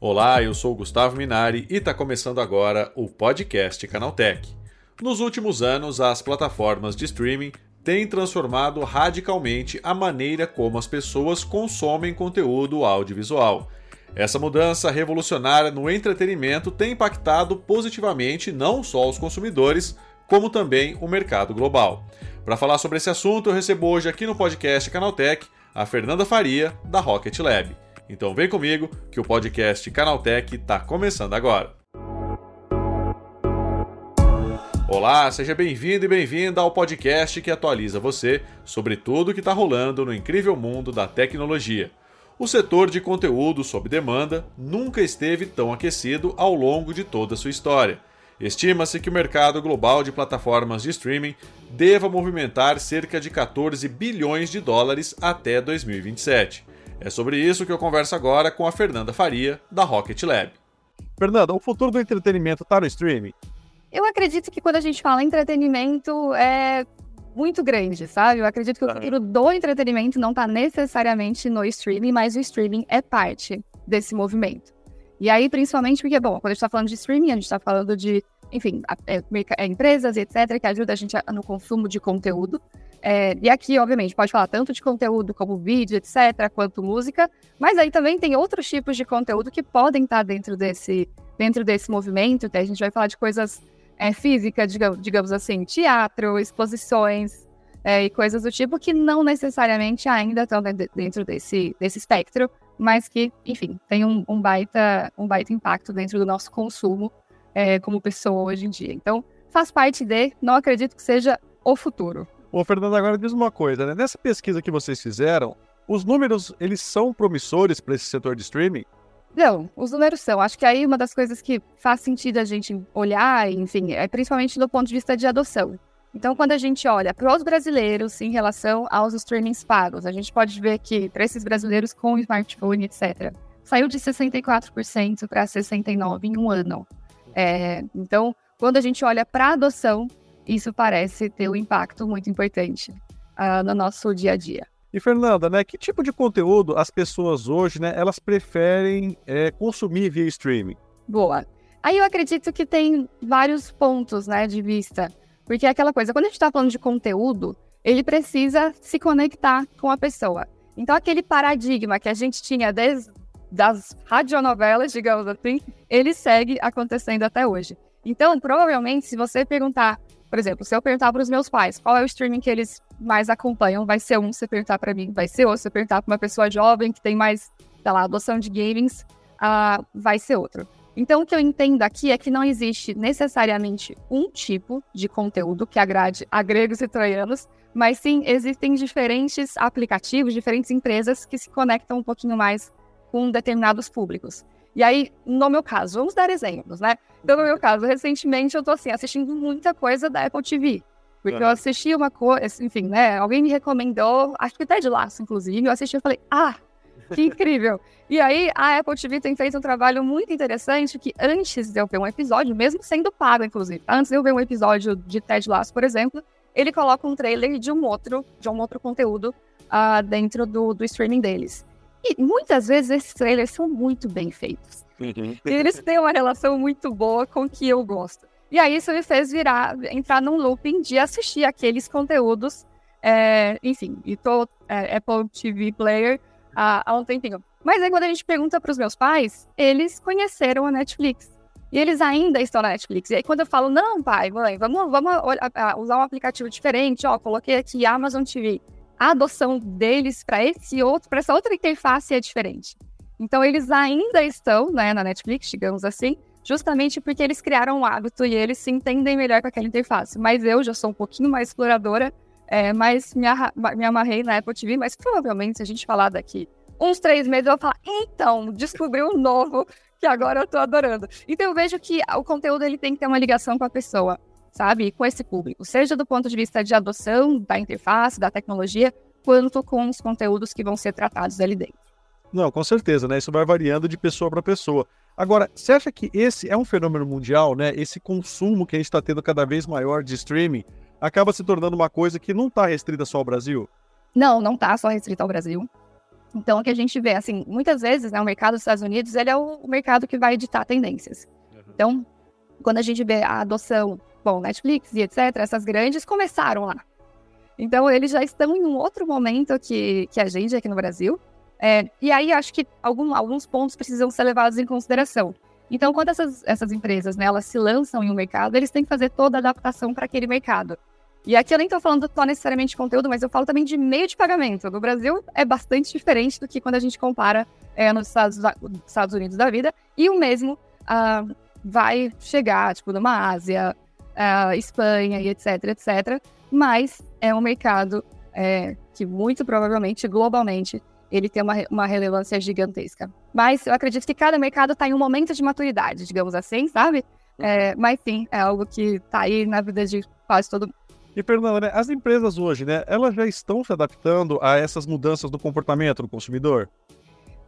Olá, eu sou Gustavo Minari e está começando agora o podcast Canaltech. Nos últimos anos, as plataformas de streaming têm transformado radicalmente a maneira como as pessoas consomem conteúdo audiovisual. Essa mudança revolucionária no entretenimento tem impactado positivamente não só os consumidores, como também o mercado global. Para falar sobre esse assunto, eu recebo hoje aqui no podcast Canaltech a Fernanda Faria, da Rocket Lab. Então vem comigo que o podcast Canaltech está começando agora. Olá, seja bem-vindo e bem-vinda ao podcast que atualiza você sobre tudo o que está rolando no incrível mundo da tecnologia. O setor de conteúdo sob demanda nunca esteve tão aquecido ao longo de toda a sua história. Estima-se que o mercado global de plataformas de streaming deva movimentar cerca de 14 bilhões de dólares até 2027. É sobre isso que eu converso agora com a Fernanda Faria, da Rocket Lab. Fernanda, o futuro do entretenimento está no streaming? Eu acredito que quando a gente fala entretenimento é muito grande, sabe? Eu acredito que o futuro do entretenimento não está necessariamente no streaming, mas o streaming é parte desse movimento. E aí, principalmente porque, bom, quando a gente está falando de streaming, a gente está falando de, enfim, é, é, empresas etc., que ajudam a gente no consumo de conteúdo. É, e aqui, obviamente, pode falar tanto de conteúdo como vídeo, etc., quanto música, mas aí também tem outros tipos de conteúdo que podem estar dentro desse, dentro desse movimento. Até a gente vai falar de coisas é, físicas, digamos, digamos assim, teatro, exposições é, e coisas do tipo que não necessariamente ainda estão dentro desse, desse espectro, mas que, enfim, tem um, um baita, um baita impacto dentro do nosso consumo é, como pessoa hoje em dia. Então, faz parte de, não acredito que seja o futuro. Ô, Fernando, agora diz uma coisa, né? Nessa pesquisa que vocês fizeram, os números, eles são promissores para esse setor de streaming? Não, os números são. Acho que aí uma das coisas que faz sentido a gente olhar, enfim, é principalmente do ponto de vista de adoção. Então, quando a gente olha para os brasileiros em relação aos streamings pagos, a gente pode ver que para esses brasileiros com smartphone, etc., saiu de 64% para 69% em um ano. É, então, quando a gente olha para a adoção, isso parece ter um impacto muito importante uh, no nosso dia a dia. E Fernanda, né, que tipo de conteúdo as pessoas hoje, né, elas preferem é, consumir via streaming? Boa. Aí eu acredito que tem vários pontos, né, de vista, porque é aquela coisa, quando a gente está falando de conteúdo, ele precisa se conectar com a pessoa. Então aquele paradigma que a gente tinha desde das radionovelas, digamos assim, ele segue acontecendo até hoje. Então, provavelmente, se você perguntar por exemplo, se eu perguntar para os meus pais qual é o streaming que eles mais acompanham, vai ser um. Se perguntar para mim, vai ser outro. Se perguntar para uma pessoa jovem que tem mais, sei lá, adoção de gamings, uh, vai ser outro. Então, o que eu entendo aqui é que não existe necessariamente um tipo de conteúdo que agrade a gregos e troianos, mas sim existem diferentes aplicativos, diferentes empresas que se conectam um pouquinho mais com determinados públicos. E aí, no meu caso, vamos dar exemplos, né? Então, no meu caso, recentemente eu tô assim, assistindo muita coisa da Apple TV. Porque eu assisti uma coisa, enfim, né? Alguém me recomendou, acho que até de laço, inclusive. Eu assisti e falei, ah, que incrível! e aí, a Apple TV tem feito um trabalho muito interessante que antes de eu ver um episódio, mesmo sendo pago, inclusive, antes de eu ver um episódio de Ted Lasso, por exemplo, ele coloca um trailer de um outro, de um outro conteúdo uh, dentro do, do streaming deles. E muitas vezes esses trailers são muito bem feitos. Uhum. E eles têm uma relação muito boa com o que eu gosto. E aí isso me fez virar, entrar num looping de assistir aqueles conteúdos. É, enfim, e tô é, Apple TV Player há, há um tempinho. Mas aí quando a gente pergunta para os meus pais, eles conheceram a Netflix. E eles ainda estão na Netflix. E aí quando eu falo, não, pai, mãe, vamos, vamos usar um aplicativo diferente, ó, coloquei aqui Amazon TV a adoção deles para esse outro, para essa outra interface é diferente. Então eles ainda estão né, na Netflix, digamos assim, justamente porque eles criaram um hábito e eles se entendem melhor com aquela interface. Mas eu já sou um pouquinho mais exploradora, é, mas me, me amarrei na Apple TV, mas provavelmente se a gente falar daqui uns três meses, eu vou falar, então, descobri um novo que agora eu tô adorando. Então eu vejo que o conteúdo ele tem que ter uma ligação com a pessoa sabe, com esse público, seja do ponto de vista de adoção da interface, da tecnologia, quanto com os conteúdos que vão ser tratados ali dentro. Não, com certeza, né? Isso vai variando de pessoa para pessoa. Agora, você acha que esse é um fenômeno mundial, né? Esse consumo que a gente está tendo cada vez maior de streaming acaba se tornando uma coisa que não está restrita só ao Brasil? Não, não está só restrito ao Brasil. Então, o que a gente vê, assim, muitas vezes, né, o mercado dos Estados Unidos, ele é o mercado que vai editar tendências. Uhum. Então, quando a gente vê a adoção, bom, Netflix e etc., essas grandes começaram lá. Então, eles já estão em um outro momento que, que a gente aqui no Brasil. É, e aí, acho que algum, alguns pontos precisam ser levados em consideração. Então, quando essas, essas empresas, né, elas se lançam em um mercado, eles têm que fazer toda a adaptação para aquele mercado. E aqui eu nem estou falando só necessariamente de conteúdo, mas eu falo também de meio de pagamento. No Brasil é bastante diferente do que quando a gente compara é, nos Estados, Estados, Unidos da vida. E o mesmo uh, vai chegar, tipo, numa Ásia, uh, Espanha e etc, etc. Mas é um mercado é, que muito provavelmente, globalmente, ele tem uma, uma relevância gigantesca. Mas eu acredito que cada mercado está em um momento de maturidade, digamos assim, sabe? É, mas sim, é algo que está aí na vida de quase todo mundo. E Fernanda, né, as empresas hoje, né, elas já estão se adaptando a essas mudanças do comportamento do consumidor?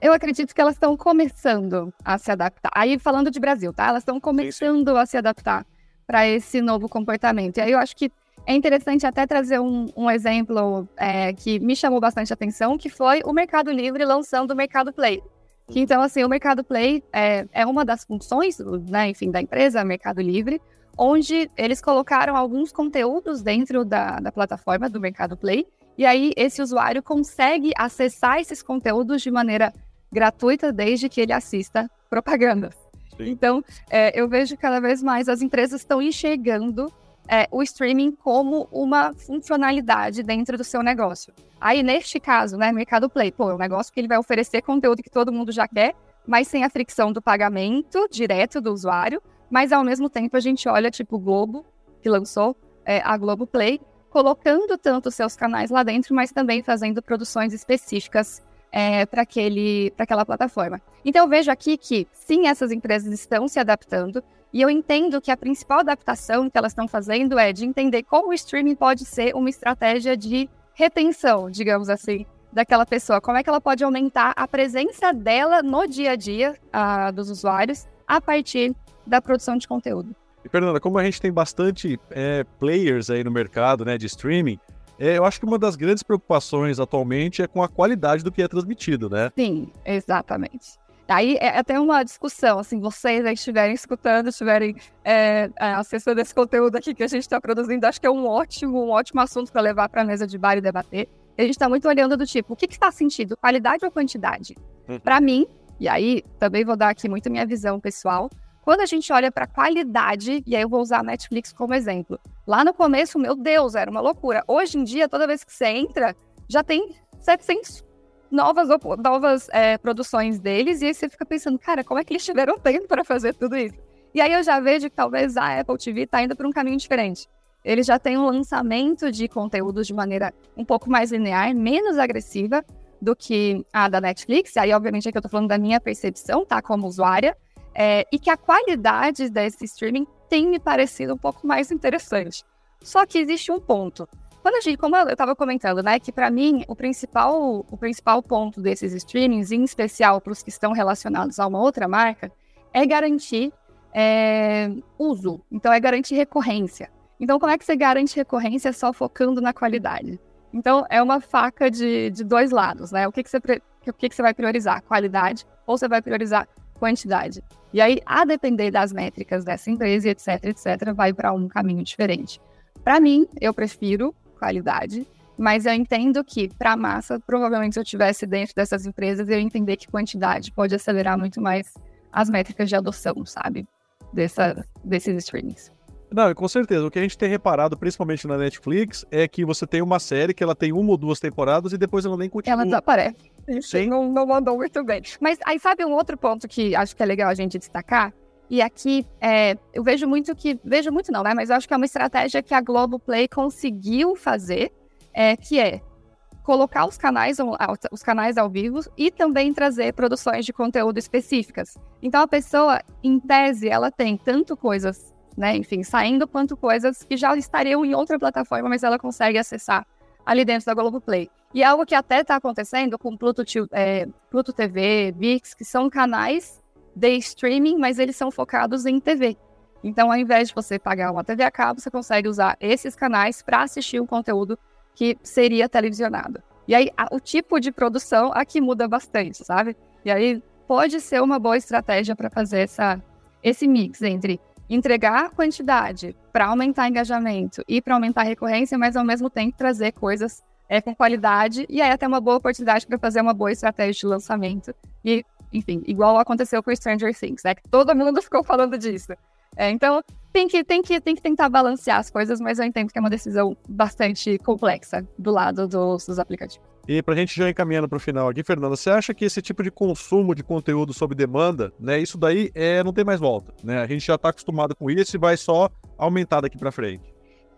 Eu acredito que elas estão começando a se adaptar. Aí falando de Brasil, tá? Elas estão começando sim, sim. a se adaptar para esse novo comportamento. E aí eu acho que é interessante até trazer um, um exemplo é, que me chamou bastante atenção, que foi o Mercado Livre lançando o Mercado Play. Que, então, assim, o Mercado Play é, é uma das funções, né, enfim, da empresa Mercado Livre, onde eles colocaram alguns conteúdos dentro da, da plataforma do Mercado Play, e aí esse usuário consegue acessar esses conteúdos de maneira gratuita desde que ele assista propaganda. Então, é, eu vejo cada vez mais as empresas estão enxergando é, o streaming como uma funcionalidade dentro do seu negócio. Aí, neste caso, né, Mercado Play, pô, é um negócio que ele vai oferecer conteúdo que todo mundo já quer, mas sem a fricção do pagamento direto do usuário, mas ao mesmo tempo a gente olha, tipo, o Globo, que lançou é, a Globo Play, colocando tanto seus canais lá dentro, mas também fazendo produções específicas é, para aquela plataforma. Então eu vejo aqui que sim, essas empresas estão se adaptando, e eu entendo que a principal adaptação que elas estão fazendo é de entender como o streaming pode ser uma estratégia de retenção, digamos assim, daquela pessoa. Como é que ela pode aumentar a presença dela no dia a dia uh, dos usuários a partir da produção de conteúdo. E Fernanda, como a gente tem bastante é, players aí no mercado né, de streaming, é, eu acho que uma das grandes preocupações atualmente é com a qualidade do que é transmitido, né? Sim, exatamente. Aí é até uma discussão, assim, vocês aí estiverem escutando, estiverem é, é acessando esse conteúdo aqui que a gente está produzindo, acho que é um ótimo, um ótimo assunto para levar para a mesa de bar e debater. A gente está muito olhando do tipo, o que, que está sentido, qualidade ou quantidade? Uhum. Para mim, e aí também vou dar aqui muito minha visão pessoal, quando a gente olha para qualidade, e aí eu vou usar a Netflix como exemplo. Lá no começo, meu Deus, era uma loucura. Hoje em dia, toda vez que você entra, já tem 700 novas, novas é, produções deles, e aí você fica pensando, cara, como é que eles tiveram tempo para fazer tudo isso? E aí eu já vejo que talvez a Apple TV está indo para um caminho diferente. Eles já têm um lançamento de conteúdos de maneira um pouco mais linear, menos agressiva do que a da Netflix. Aí, obviamente, aqui eu estou falando da minha percepção, tá, como usuária. É, e que a qualidade desse streaming tem me parecido um pouco mais interessante. Só que existe um ponto. Quando a gente, como eu estava comentando, né, que para mim o principal, o principal ponto desses streamings, em especial para os que estão relacionados a uma outra marca, é garantir é, uso. Então, é garantir recorrência. Então, como é que você garante recorrência só focando na qualidade? Então, é uma faca de, de dois lados, né? O que, que, você, o que, que você vai priorizar? Qualidade ou você vai priorizar quantidade? E aí, a depender das métricas dessa empresa, etc, etc, vai para um caminho diferente. Para mim, eu prefiro qualidade, mas eu entendo que, para a massa, provavelmente se eu estivesse dentro dessas empresas, eu entender que quantidade pode acelerar muito mais as métricas de adoção, sabe? Dessa, desses streamings. Não, com certeza. O que a gente tem reparado, principalmente na Netflix, é que você tem uma série que ela tem uma ou duas temporadas e depois ela nem continua. Ela desaparece. Sim. Não, não mandou muito bem. Mas aí sabe um outro ponto que acho que é legal a gente destacar? E aqui é, eu vejo muito que. Vejo muito não, né? Mas eu acho que é uma estratégia que a Globoplay conseguiu fazer, é, que é colocar os canais, os canais ao vivo e também trazer produções de conteúdo específicas. Então a pessoa, em tese, ela tem tanto coisas, né, enfim, saindo quanto coisas que já estariam em outra plataforma, mas ela consegue acessar ali dentro da Globoplay. E é algo que até está acontecendo com Pluto, é, Pluto TV, VIX, que são canais de streaming, mas eles são focados em TV. Então, ao invés de você pagar uma TV a cabo, você consegue usar esses canais para assistir um conteúdo que seria televisionado. E aí, a, o tipo de produção aqui muda bastante, sabe? E aí, pode ser uma boa estratégia para fazer essa, esse mix entre entregar quantidade para aumentar engajamento e para aumentar recorrência, mas ao mesmo tempo trazer coisas é, com qualidade e aí até uma boa oportunidade para fazer uma boa estratégia de lançamento. E, enfim, igual aconteceu com Stranger Things, né? Que todo mundo ficou falando disso. É, então, tem que, tem, que, tem que tentar balancear as coisas, mas eu entendo que é uma decisão bastante complexa do lado dos, dos aplicativos. E para a gente já encaminhando para o final aqui, Fernanda, você acha que esse tipo de consumo de conteúdo sob demanda, né, isso daí é, não tem mais volta, né? A gente já está acostumado com isso e vai só aumentar daqui para frente.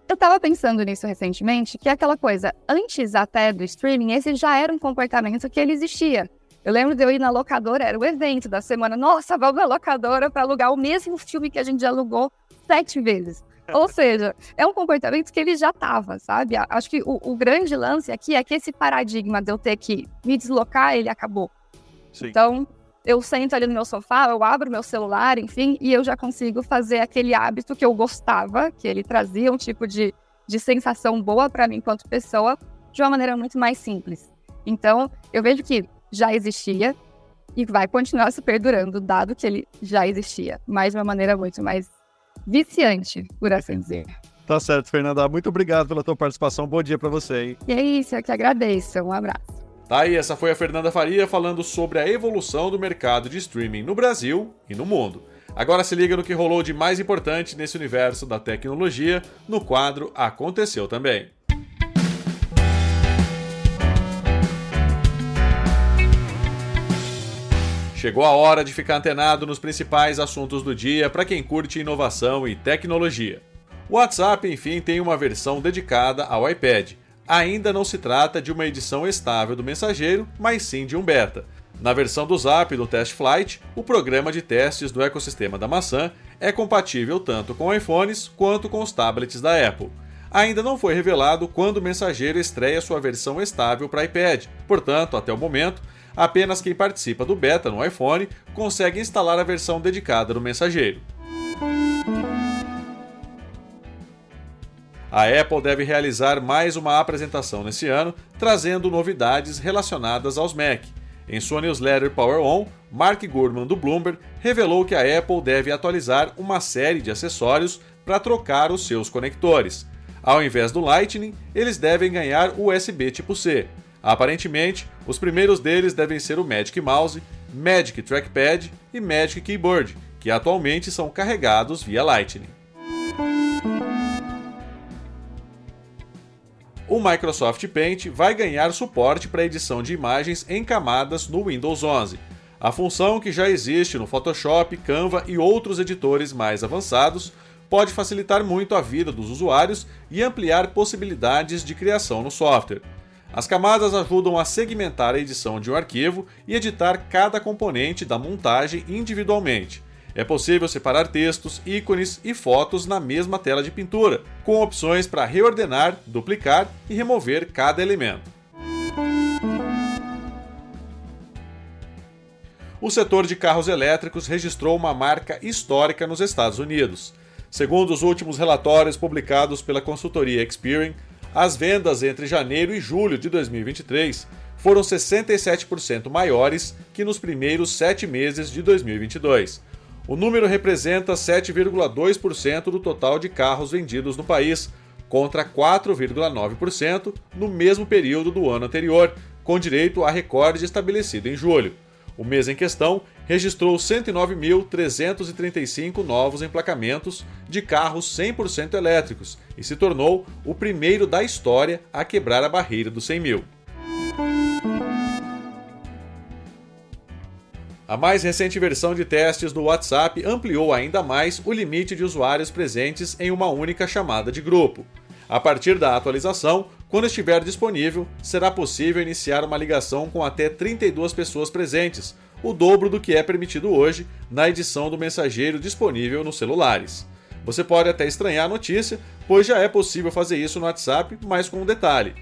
Eu estava pensando nisso recentemente, que é aquela coisa, antes até do streaming, esse já era um comportamento que ele existia. Eu lembro de eu ir na locadora, era o evento da semana. Nossa, vamos na locadora para alugar o mesmo filme que a gente já alugou sete vezes. Ou seja, é um comportamento que ele já estava, sabe? Acho que o, o, grande lance aqui é que esse paradigma de eu ter que me deslocar, ele acabou. Sim. Então, eu sento ali no meu sofá, eu abro meu celular, enfim, e eu já consigo fazer aquele hábito que eu gostava, que ele trazia um tipo de, de sensação boa para mim enquanto pessoa, de uma maneira muito mais simples. Então, eu vejo que já existia e vai continuar se perdurando, dado que ele já existia, mas de uma maneira muito mais viciante, por assim dizer. Tá certo, Fernanda. Muito obrigado pela tua participação. Bom dia para você, hein? E é isso, eu que agradeço. Um abraço. Tá aí, essa foi a Fernanda Faria falando sobre a evolução do mercado de streaming no Brasil e no mundo. Agora se liga no que rolou de mais importante nesse universo da tecnologia no quadro Aconteceu Também. Chegou a hora de ficar antenado nos principais assuntos do dia para quem curte inovação e tecnologia. O WhatsApp, enfim, tem uma versão dedicada ao iPad. Ainda não se trata de uma edição estável do mensageiro, mas sim de um beta. Na versão do Zap do Test Flight, o programa de testes do ecossistema da maçã é compatível tanto com iPhones quanto com os tablets da Apple. Ainda não foi revelado quando o mensageiro estreia sua versão estável para iPad, portanto, até o momento, apenas quem participa do beta no iPhone consegue instalar a versão dedicada do mensageiro. A Apple deve realizar mais uma apresentação nesse ano, trazendo novidades relacionadas aos Mac. Em sua newsletter Power On, Mark Gurman do Bloomberg revelou que a Apple deve atualizar uma série de acessórios para trocar os seus conectores. Ao invés do Lightning, eles devem ganhar USB tipo C. Aparentemente, os primeiros deles devem ser o Magic Mouse, Magic Trackpad e Magic Keyboard, que atualmente são carregados via Lightning. O Microsoft Paint vai ganhar suporte para edição de imagens em camadas no Windows 11. A função que já existe no Photoshop, Canva e outros editores mais avançados pode facilitar muito a vida dos usuários e ampliar possibilidades de criação no software. As camadas ajudam a segmentar a edição de um arquivo e editar cada componente da montagem individualmente. É possível separar textos, ícones e fotos na mesma tela de pintura, com opções para reordenar, duplicar e remover cada elemento. O setor de carros elétricos registrou uma marca histórica nos Estados Unidos. Segundo os últimos relatórios publicados pela consultoria Experian, as vendas entre janeiro e julho de 2023 foram 67% maiores que nos primeiros sete meses de 2022. O número representa 7,2% do total de carros vendidos no país, contra 4,9% no mesmo período do ano anterior, com direito a recorde estabelecido em julho. O mês em questão registrou 109.335 novos emplacamentos de carros 100% elétricos e se tornou o primeiro da história a quebrar a barreira dos 100 mil. A mais recente versão de testes do WhatsApp ampliou ainda mais o limite de usuários presentes em uma única chamada de grupo. A partir da atualização, quando estiver disponível, será possível iniciar uma ligação com até 32 pessoas presentes, o dobro do que é permitido hoje na edição do mensageiro disponível nos celulares. Você pode até estranhar a notícia, pois já é possível fazer isso no WhatsApp, mas com um detalhe.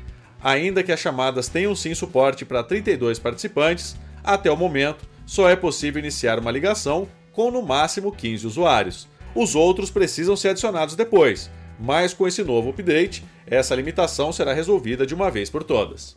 Ainda que as chamadas tenham sim suporte para 32 participantes, até o momento só é possível iniciar uma ligação com no máximo 15 usuários. Os outros precisam ser adicionados depois, mas com esse novo update, essa limitação será resolvida de uma vez por todas.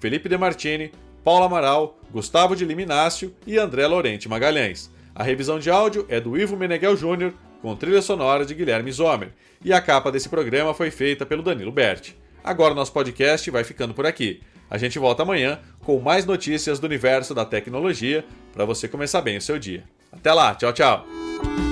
Felipe Demartini, Paula Amaral, Gustavo de Liminácio e André Lorente Magalhães. A revisão de áudio é do Ivo Meneghel Júnior, com trilha sonora de Guilherme Zomer, e a capa desse programa foi feita pelo Danilo Berti. Agora nosso podcast vai ficando por aqui. A gente volta amanhã com mais notícias do universo da tecnologia para você começar bem o seu dia. Até lá, tchau, tchau!